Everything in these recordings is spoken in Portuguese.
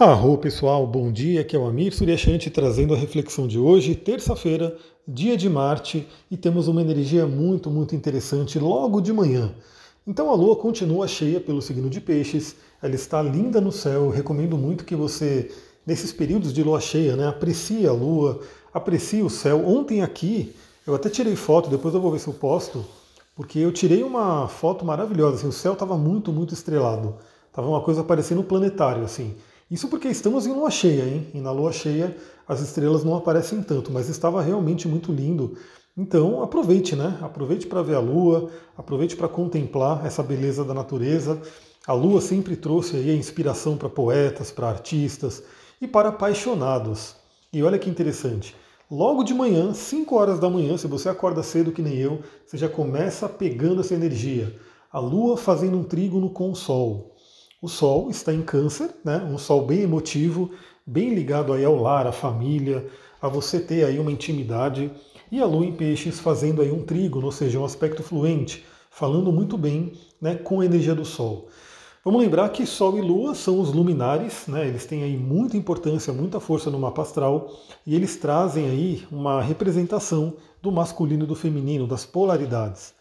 Arro pessoal, bom dia, aqui é o Amir Suryashanti trazendo a reflexão de hoje, terça-feira, dia de Marte, e temos uma energia muito, muito interessante logo de manhã. Então a Lua continua cheia pelo signo de Peixes, ela está linda no céu, eu recomendo muito que você, nesses períodos de Lua cheia, né, aprecie a Lua, aprecie o céu. Ontem aqui, eu até tirei foto, depois eu vou ver se eu posto, porque eu tirei uma foto maravilhosa, assim, o céu estava muito, muito estrelado, estava uma coisa parecendo um planetário, assim. Isso porque estamos em lua cheia, hein? E na lua cheia as estrelas não aparecem tanto, mas estava realmente muito lindo. Então aproveite, né? Aproveite para ver a lua, aproveite para contemplar essa beleza da natureza. A lua sempre trouxe aí a inspiração para poetas, para artistas e para apaixonados. E olha que interessante. Logo de manhã, 5 horas da manhã, se você acorda cedo que nem eu, você já começa pegando essa energia. A lua fazendo um trígono com o sol. O Sol está em Câncer, né? um Sol bem emotivo, bem ligado aí ao lar, à família, a você ter aí uma intimidade. E a Lua em Peixes fazendo aí um trígono, ou seja, um aspecto fluente, falando muito bem né, com a energia do Sol. Vamos lembrar que Sol e Lua são os luminares, né? eles têm aí muita importância, muita força no mapa astral, e eles trazem aí uma representação do masculino e do feminino, das polaridades.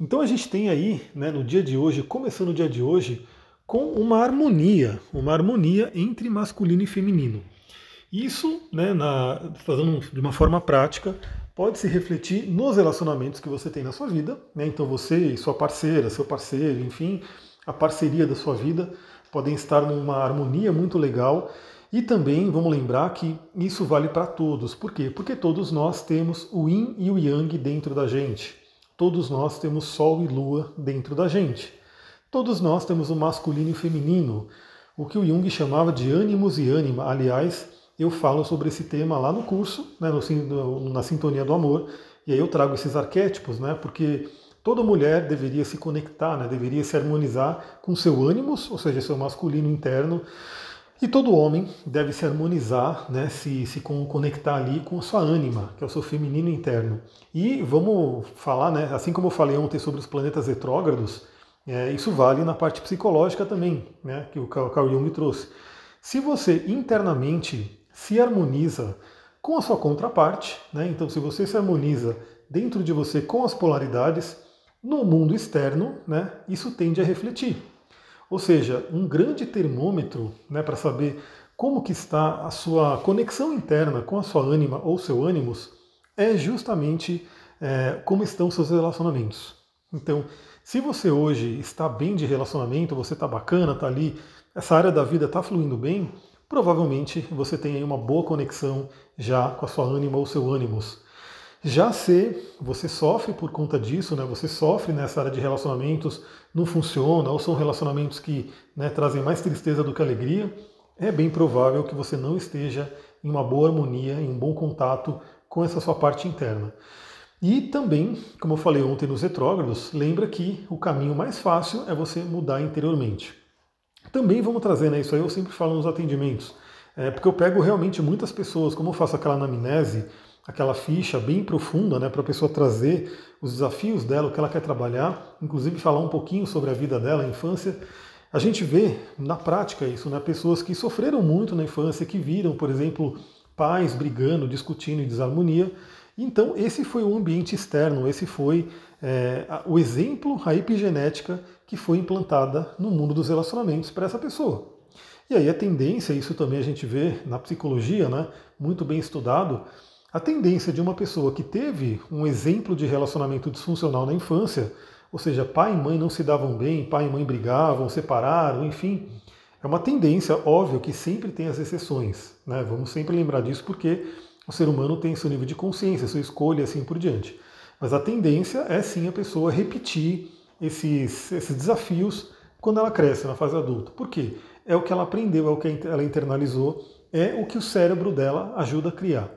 Então a gente tem aí, né, no dia de hoje, começando o dia de hoje, com uma harmonia, uma harmonia entre masculino e feminino. Isso, né, na, fazendo de uma forma prática, pode se refletir nos relacionamentos que você tem na sua vida. Né? Então você e sua parceira, seu parceiro, enfim, a parceria da sua vida podem estar numa harmonia muito legal. E também vamos lembrar que isso vale para todos. Por quê? Porque todos nós temos o yin e o yang dentro da gente. Todos nós temos sol e lua dentro da gente. Todos nós temos o masculino e o feminino, o que o Jung chamava de ânimos e ânima. Aliás, eu falo sobre esse tema lá no curso, né, no, na Sintonia do Amor, e aí eu trago esses arquétipos, né, porque toda mulher deveria se conectar, né, deveria se harmonizar com seu ânimos, ou seja, seu masculino interno, e todo homem deve se harmonizar, né, se, se conectar ali com a sua ânima, que é o seu feminino interno. E vamos falar, né, assim como eu falei ontem sobre os planetas retrógrados, é, isso vale na parte psicológica também, né, que o Carl Jung trouxe. Se você internamente se harmoniza com a sua contraparte, né, então se você se harmoniza dentro de você com as polaridades, no mundo externo, né, isso tende a refletir. Ou seja, um grande termômetro né, para saber como que está a sua conexão interna com a sua ânima ou seu ânimos é justamente é, como estão seus relacionamentos. Então, se você hoje está bem de relacionamento, você está bacana, está ali, essa área da vida está fluindo bem, provavelmente você tem aí uma boa conexão já com a sua ânima ou seu ânimos. Já se você sofre por conta disso, né, você sofre nessa área de relacionamentos, não funciona, ou são relacionamentos que né, trazem mais tristeza do que alegria, é bem provável que você não esteja em uma boa harmonia, em um bom contato com essa sua parte interna. E também, como eu falei ontem nos retrógrados, lembra que o caminho mais fácil é você mudar interiormente. Também vamos trazer, né, isso aí eu sempre falo nos atendimentos, é, porque eu pego realmente muitas pessoas, como eu faço aquela anamnese, aquela ficha bem profunda, né, para a pessoa trazer os desafios dela, o que ela quer trabalhar, inclusive falar um pouquinho sobre a vida dela, a infância. A gente vê na prática isso, né, pessoas que sofreram muito na infância, que viram, por exemplo, pais brigando, discutindo em desarmonia, então, esse foi o ambiente externo, esse foi é, o exemplo, a epigenética que foi implantada no mundo dos relacionamentos para essa pessoa. E aí a tendência, isso também a gente vê na psicologia, né, muito bem estudado, a tendência de uma pessoa que teve um exemplo de relacionamento disfuncional na infância, ou seja, pai e mãe não se davam bem, pai e mãe brigavam, separaram, enfim, é uma tendência, óbvio, que sempre tem as exceções. Né? Vamos sempre lembrar disso porque o ser humano tem seu nível de consciência, sua escolha e assim por diante. Mas a tendência é sim a pessoa repetir esses, esses desafios quando ela cresce na fase adulta. Por quê? É o que ela aprendeu, é o que ela internalizou, é o que o cérebro dela ajuda a criar.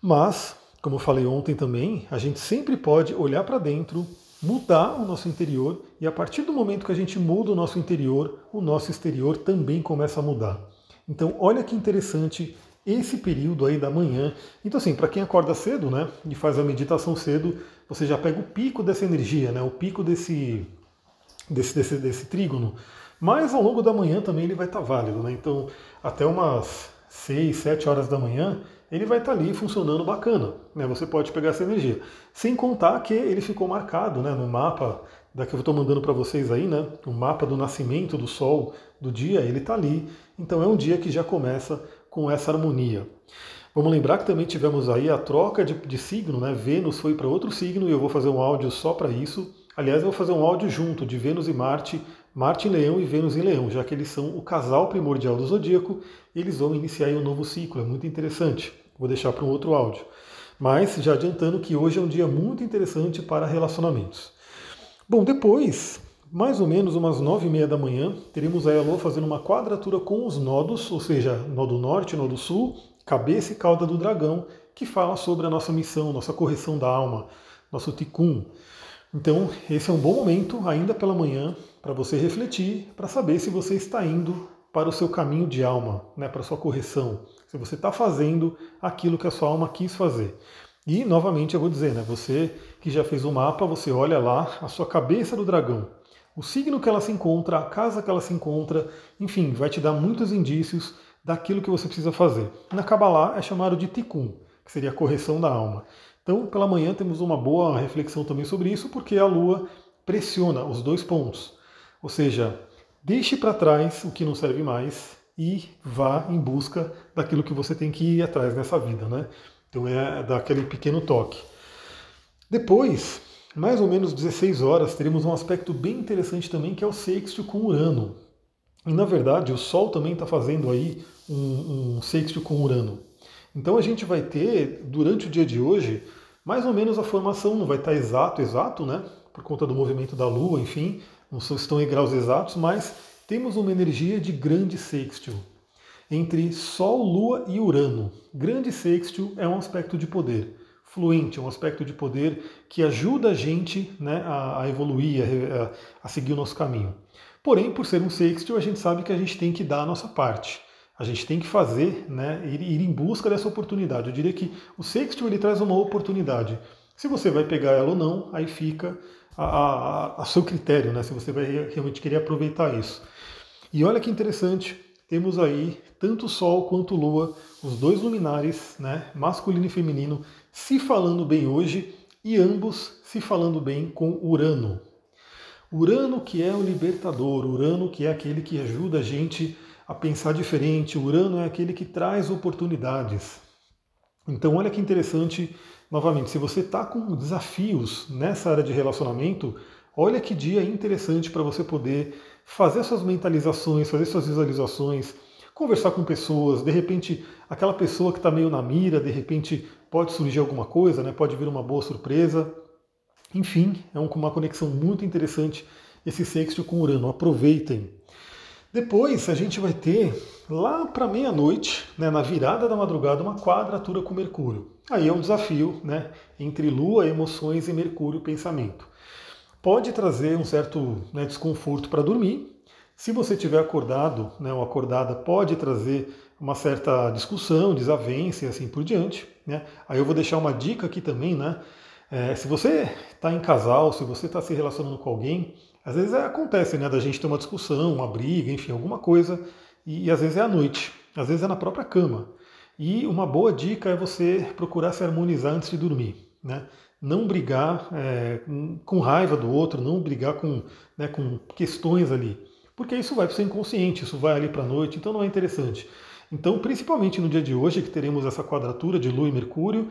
Mas, como eu falei ontem também, a gente sempre pode olhar para dentro, mudar o nosso interior, e a partir do momento que a gente muda o nosso interior, o nosso exterior também começa a mudar. Então, olha que interessante esse período aí da manhã. Então, assim, para quem acorda cedo, né, e faz a meditação cedo, você já pega o pico dessa energia, né, o pico desse, desse, desse, desse trígono. Mas ao longo da manhã também ele vai estar válido, né? Então, até umas 6, 7 horas da manhã, ele vai estar ali funcionando bacana, né? Você pode pegar essa energia. Sem contar que ele ficou marcado, né, no mapa da que eu estou mandando para vocês aí, né? O mapa do nascimento do Sol do dia, ele está ali. Então é um dia que já começa com essa harmonia. Vamos lembrar que também tivemos aí a troca de, de signo, né? Vênus foi para outro signo e eu vou fazer um áudio só para isso. Aliás, eu vou fazer um áudio junto de Vênus e Marte, Marte em Leão e Vênus em Leão, já que eles são o casal primordial do zodíaco, eles vão iniciar um novo ciclo, é muito interessante. Vou deixar para um outro áudio. Mas já adiantando que hoje é um dia muito interessante para relacionamentos. Bom, depois, mais ou menos umas nove e meia da manhã, teremos a Lua fazendo uma quadratura com os nodos, ou seja, nó do norte, nó do sul, cabeça e cauda do dragão, que fala sobre a nossa missão, nossa correção da alma, nosso tikkun. Então, esse é um bom momento, ainda pela manhã, para você refletir, para saber se você está indo para o seu caminho de alma, né, para a sua correção, se você está fazendo aquilo que a sua alma quis fazer. E, novamente, eu vou dizer, né, você que já fez o mapa, você olha lá a sua cabeça do dragão, o signo que ela se encontra, a casa que ela se encontra, enfim, vai te dar muitos indícios daquilo que você precisa fazer. Na Kabbalah é chamado de Tikkun, que seria a correção da alma. Então, pela manhã temos uma boa reflexão também sobre isso, porque a Lua pressiona os dois pontos. Ou seja, deixe para trás o que não serve mais e vá em busca daquilo que você tem que ir atrás nessa vida, né? Então é daquele pequeno toque. Depois, mais ou menos 16 horas, teremos um aspecto bem interessante também, que é o sexto com Urano. E na verdade, o Sol também está fazendo aí um, um sexto com Urano. Então a gente vai ter, durante o dia de hoje, mais ou menos a formação, não vai estar tá exato, exato, né? Por conta do movimento da Lua, enfim, não estão em graus exatos, mas temos uma energia de grande sextil entre Sol, Lua e Urano. Grande sextil é um aspecto de poder fluente, é um aspecto de poder que ajuda a gente né, a, a, evoluir, a, a, seguir o nosso caminho. Porém, por ser um sextil, a gente sabe que a gente tem que dar a nossa parte. A gente tem que fazer, né, ir, ir em busca dessa oportunidade. Eu diria que o sextil ele traz uma oportunidade. Se você vai pegar ela ou não, aí fica a, a, a seu critério, né, se você vai realmente querer aproveitar isso. E olha que interessante, temos aí tanto Sol quanto Lua, os dois luminares, né, masculino e feminino, se falando bem hoje e ambos se falando bem com Urano. Urano que é o libertador, Urano que é aquele que ajuda a gente a pensar diferente, Urano é aquele que traz oportunidades. Então olha que interessante, novamente, se você está com desafios nessa área de relacionamento, olha que dia interessante para você poder fazer suas mentalizações, fazer suas visualizações, conversar com pessoas, de repente aquela pessoa que está meio na mira, de repente pode surgir alguma coisa, né? pode vir uma boa surpresa. Enfim, é uma conexão muito interessante esse sexto com Urano. Aproveitem. Depois a gente vai ter lá para meia-noite, né, na virada da madrugada, uma quadratura com Mercúrio. Aí é um desafio né, entre Lua, emoções e Mercúrio, pensamento. Pode trazer um certo né, desconforto para dormir, se você tiver acordado, né, ou acordada, pode trazer uma certa discussão, desavença e assim por diante. Né? Aí eu vou deixar uma dica aqui também, né? É, se você está em casal, se você está se relacionando com alguém, às vezes é, acontece, né, da gente ter uma discussão, uma briga, enfim, alguma coisa, e, e às vezes é à noite, às vezes é na própria cama. E uma boa dica é você procurar se harmonizar antes de dormir, né? Não brigar é, com raiva do outro, não brigar com, né, com questões ali porque isso vai para o seu inconsciente, isso vai ali para a noite, então não é interessante. Então, principalmente no dia de hoje, que teremos essa quadratura de Lua e Mercúrio,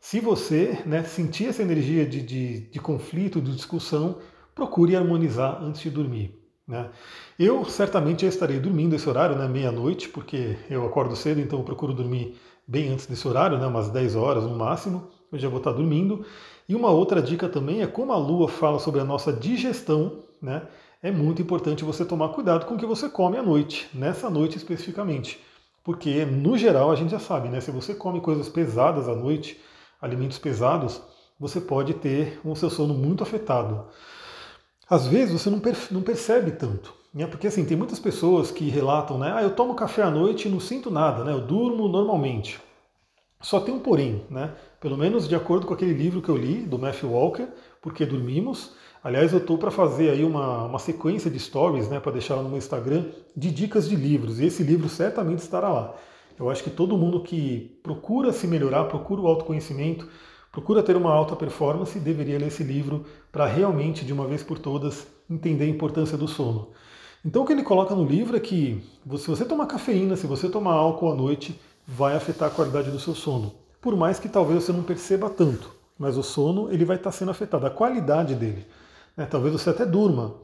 se você né, sentir essa energia de, de, de conflito, de discussão, procure harmonizar antes de dormir. Né? Eu certamente já estarei dormindo esse horário, né, meia-noite, porque eu acordo cedo, então procuro dormir bem antes desse horário, né, umas 10 horas no máximo, eu já vou estar dormindo. E uma outra dica também é como a Lua fala sobre a nossa digestão, né? é muito importante você tomar cuidado com o que você come à noite, nessa noite especificamente. Porque, no geral, a gente já sabe, né? Se você come coisas pesadas à noite, alimentos pesados, você pode ter o seu sono muito afetado. Às vezes você não, não percebe tanto, né? Porque assim, tem muitas pessoas que relatam, né? Ah, eu tomo café à noite e não sinto nada, né? Eu durmo normalmente. Só tem um porém, né? Pelo menos de acordo com aquele livro que eu li, do Matthew Walker, Porque Dormimos, Aliás, eu estou para fazer aí uma, uma sequência de stories, né, para deixar lá no meu Instagram, de dicas de livros. E esse livro certamente estará lá. Eu acho que todo mundo que procura se melhorar, procura o autoconhecimento, procura ter uma alta performance, deveria ler esse livro para realmente, de uma vez por todas, entender a importância do sono. Então, o que ele coloca no livro é que se você tomar cafeína, se você tomar álcool à noite, vai afetar a qualidade do seu sono. Por mais que talvez você não perceba tanto, mas o sono ele vai estar sendo afetado, a qualidade dele. Né? Talvez você até durma,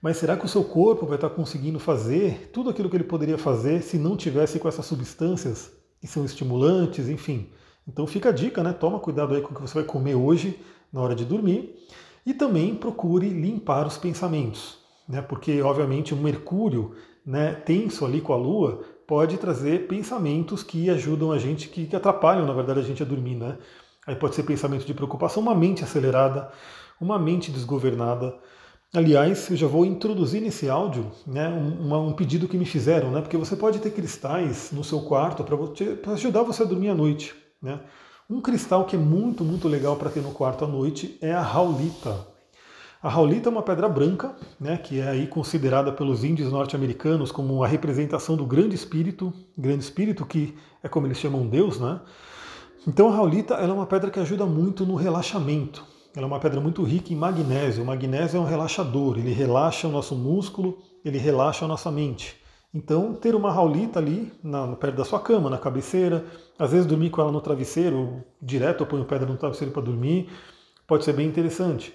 mas será que o seu corpo vai estar conseguindo fazer tudo aquilo que ele poderia fazer se não tivesse com essas substâncias que são estimulantes, enfim? Então fica a dica, né? Toma cuidado aí com o que você vai comer hoje na hora de dormir e também procure limpar os pensamentos, né? Porque obviamente o Mercúrio, né, tenso ali com a Lua, pode trazer pensamentos que ajudam a gente, que, atrapalham na verdade a gente a dormir, né? Aí pode ser pensamento de preocupação, uma mente acelerada, uma mente desgovernada. Aliás, eu já vou introduzir nesse áudio né, um, um pedido que me fizeram, né, porque você pode ter cristais no seu quarto para ajudar você a dormir à noite. Né? Um cristal que é muito, muito legal para ter no quarto à noite é a raulita. A raulita é uma pedra branca, né, que é aí considerada pelos índios norte-americanos como a representação do grande espírito, grande espírito que é como eles chamam Deus, né? Então a raulita é uma pedra que ajuda muito no relaxamento. Ela é uma pedra muito rica em magnésio. O magnésio é um relaxador, ele relaxa o nosso músculo, ele relaxa a nossa mente. Então, ter uma raulita ali na, perto da sua cama, na cabeceira, às vezes dormir com ela no travesseiro, direto eu ponho pedra no travesseiro para dormir, pode ser bem interessante.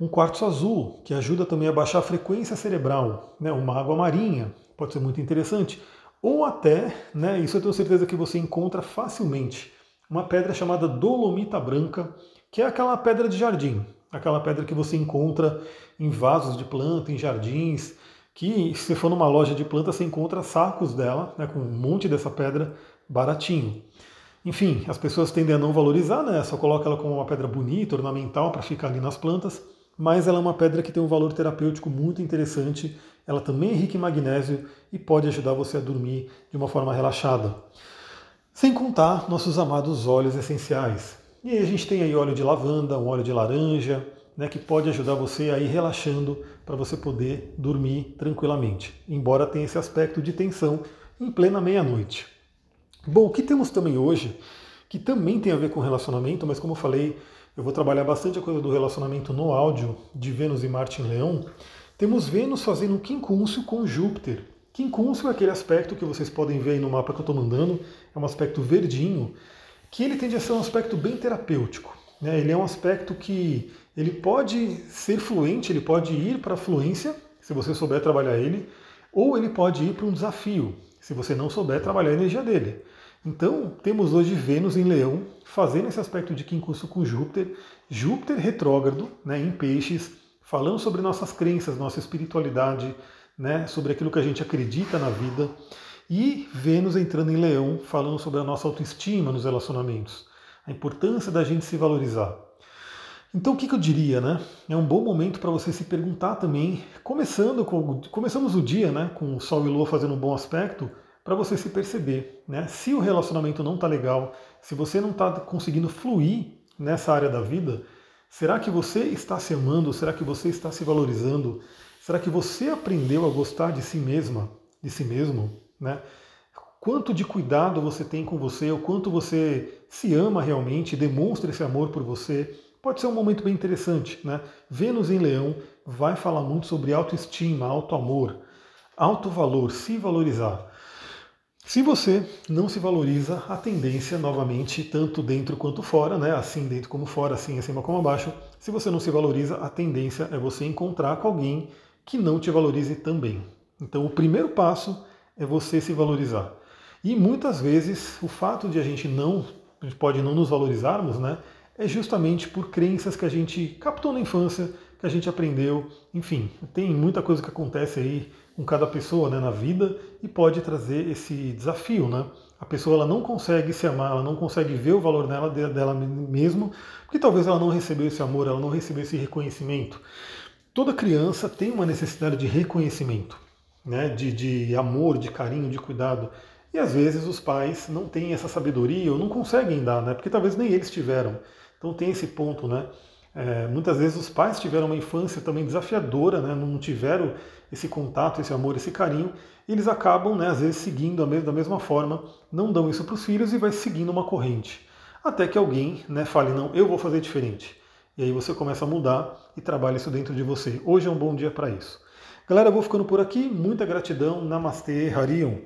Um quartzo azul, que ajuda também a baixar a frequência cerebral, né? uma água marinha, pode ser muito interessante. Ou até, né, isso eu tenho certeza que você encontra facilmente, uma pedra chamada dolomita branca, que é aquela pedra de jardim, aquela pedra que você encontra em vasos de planta, em jardins, que se for numa loja de planta você encontra sacos dela, né, com um monte dessa pedra baratinho. Enfim, as pessoas tendem a não valorizar, né? Só coloca ela como uma pedra bonita, ornamental para ficar ali nas plantas, mas ela é uma pedra que tem um valor terapêutico muito interessante. Ela também é rica em magnésio e pode ajudar você a dormir de uma forma relaxada. Sem contar nossos amados óleos essenciais. E aí a gente tem aí óleo de lavanda, um óleo de laranja, né, que pode ajudar você a ir relaxando para você poder dormir tranquilamente, embora tenha esse aspecto de tensão em plena meia-noite. Bom, o que temos também hoje, que também tem a ver com relacionamento, mas como eu falei, eu vou trabalhar bastante a coisa do relacionamento no áudio de Vênus e Marte em Leão. Temos Vênus fazendo um quincúncio com Júpiter. Quincúncio é aquele aspecto que vocês podem ver aí no mapa que eu estou mandando, é um aspecto verdinho, que ele tende a ser um aspecto bem terapêutico. Né? Ele é um aspecto que ele pode ser fluente, ele pode ir para a fluência, se você souber trabalhar ele, ou ele pode ir para um desafio, se você não souber trabalhar a energia dele. Então, temos hoje Vênus em Leão, fazendo esse aspecto de quincurso com Júpiter, Júpiter retrógrado né, em peixes, falando sobre nossas crenças, nossa espiritualidade, né, sobre aquilo que a gente acredita na vida. E Vênus entrando em Leão, falando sobre a nossa autoestima nos relacionamentos, a importância da gente se valorizar. Então, o que, que eu diria, né? É um bom momento para você se perguntar também, começando com, começamos o dia, né, com o Sol e Lua fazendo um bom aspecto, para você se perceber, né? Se o relacionamento não está legal, se você não está conseguindo fluir nessa área da vida, será que você está se amando? Será que você está se valorizando? Será que você aprendeu a gostar de si mesma, de si mesmo? Né? Quanto de cuidado você tem com você, o quanto você se ama realmente, demonstra esse amor por você. Pode ser um momento bem interessante. Né? Vênus em Leão vai falar muito sobre autoestima, auto-amor, auto-valor, se valorizar. Se você não se valoriza, a tendência, novamente, tanto dentro quanto fora, né? assim dentro como fora, assim acima como abaixo, se você não se valoriza, a tendência é você encontrar com alguém que não te valorize também. Então, o primeiro passo é você se valorizar. E muitas vezes o fato de a gente não, a gente pode não nos valorizarmos, né, é justamente por crenças que a gente captou na infância, que a gente aprendeu, enfim, tem muita coisa que acontece aí com cada pessoa né, na vida e pode trazer esse desafio, né? A pessoa ela não consegue se amar, ela não consegue ver o valor dela, dela mesmo, porque talvez ela não recebeu esse amor, ela não recebeu esse reconhecimento. Toda criança tem uma necessidade de reconhecimento né, de, de amor, de carinho, de cuidado. E às vezes os pais não têm essa sabedoria ou não conseguem dar, né, porque talvez nem eles tiveram. Então tem esse ponto, né? É, muitas vezes os pais tiveram uma infância também desafiadora, né, não tiveram esse contato, esse amor, esse carinho, e eles acabam, né, às vezes, seguindo da mesma forma, não dão isso para os filhos e vai seguindo uma corrente. Até que alguém né, fale, não, eu vou fazer diferente. E aí você começa a mudar e trabalha isso dentro de você. Hoje é um bom dia para isso. Galera, eu vou ficando por aqui. Muita gratidão. Namastê, Harion.